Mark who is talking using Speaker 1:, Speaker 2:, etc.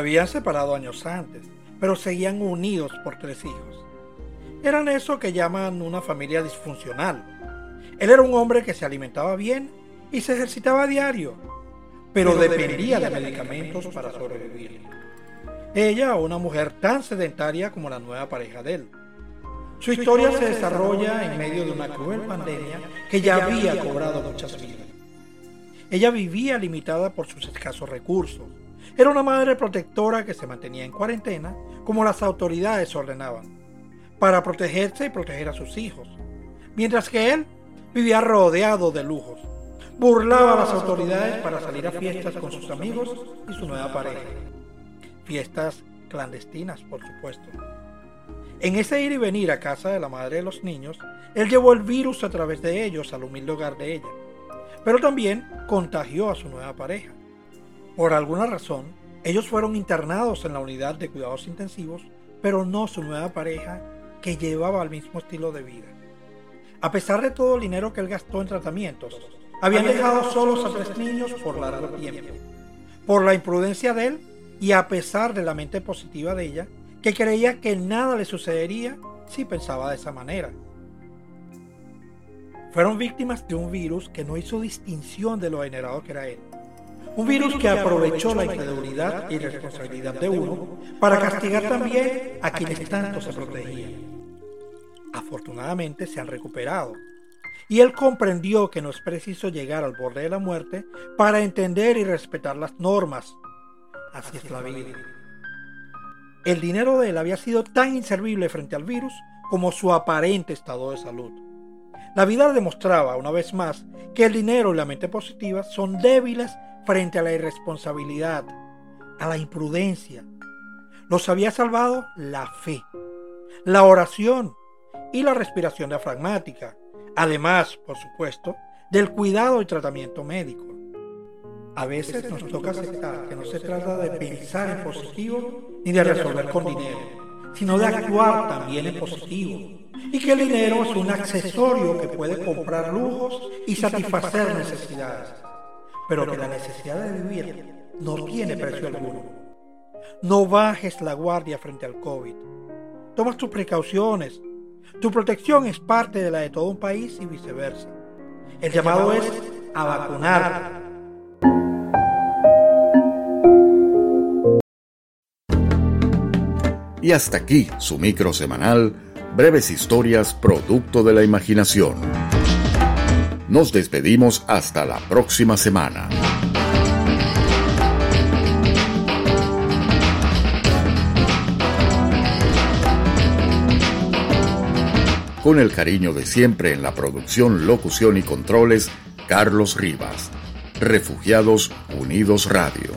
Speaker 1: Habían separado años antes, pero seguían unidos por tres hijos. Eran eso que llaman una familia disfuncional. Él era un hombre que se alimentaba bien y se ejercitaba a diario, pero dependía de medicamentos para sobrevivir. Ella, una mujer tan sedentaria como la nueva pareja de él. Su historia se desarrolla en medio de una cruel pandemia que ya había cobrado muchas vidas. Ella vivía limitada por sus escasos recursos. Era una madre protectora que se mantenía en cuarentena como las autoridades ordenaban, para protegerse y proteger a sus hijos, mientras que él vivía rodeado de lujos. Burlaba a las autoridades para salir a fiestas con sus amigos y su nueva pareja fiestas clandestinas, por supuesto. En ese ir y venir a casa de la madre de los niños, él llevó el virus a través de ellos al humilde hogar de ella, pero también contagió a su nueva pareja. Por alguna razón, ellos fueron internados en la unidad de cuidados intensivos, pero no su nueva pareja que llevaba el mismo estilo de vida. A pesar de todo el dinero que él gastó en tratamientos, habían dejado solos a tres niños por largo tiempo. Por la imprudencia de él, y a pesar de la mente positiva de ella, que creía que nada le sucedería si pensaba de esa manera. Fueron víctimas de un virus que no hizo distinción de lo generado que era él. Un virus que aprovechó la incredulidad y responsabilidad de uno para castigar también a quienes tanto se protegían. Afortunadamente se han recuperado. Y él comprendió que no es preciso llegar al borde de la muerte para entender y respetar las normas Así es la vida. El dinero de él había sido tan inservible frente al virus como su aparente estado de salud. La vida demostraba una vez más que el dinero y la mente positiva son débiles frente a la irresponsabilidad, a la imprudencia. Los había salvado la fe, la oración y la respiración diafragmática, además, por supuesto, del cuidado y tratamiento médico. A veces nos toca aceptar que no se trata de pensar en positivo ni de resolver con dinero, sino de actuar también en positivo. Y que el dinero es un accesorio que puede comprar lujos y satisfacer necesidades, pero que la necesidad de vivir no tiene precio alguno. No bajes la guardia frente al COVID. Toma tus precauciones. Tu protección es parte de la de todo un país y viceversa. El llamado es a vacunar
Speaker 2: Y hasta aquí su micro semanal, breves historias producto de la imaginación. Nos despedimos hasta la próxima semana. Con el cariño de siempre en la producción, locución y controles, Carlos Rivas. Refugiados Unidos Radio.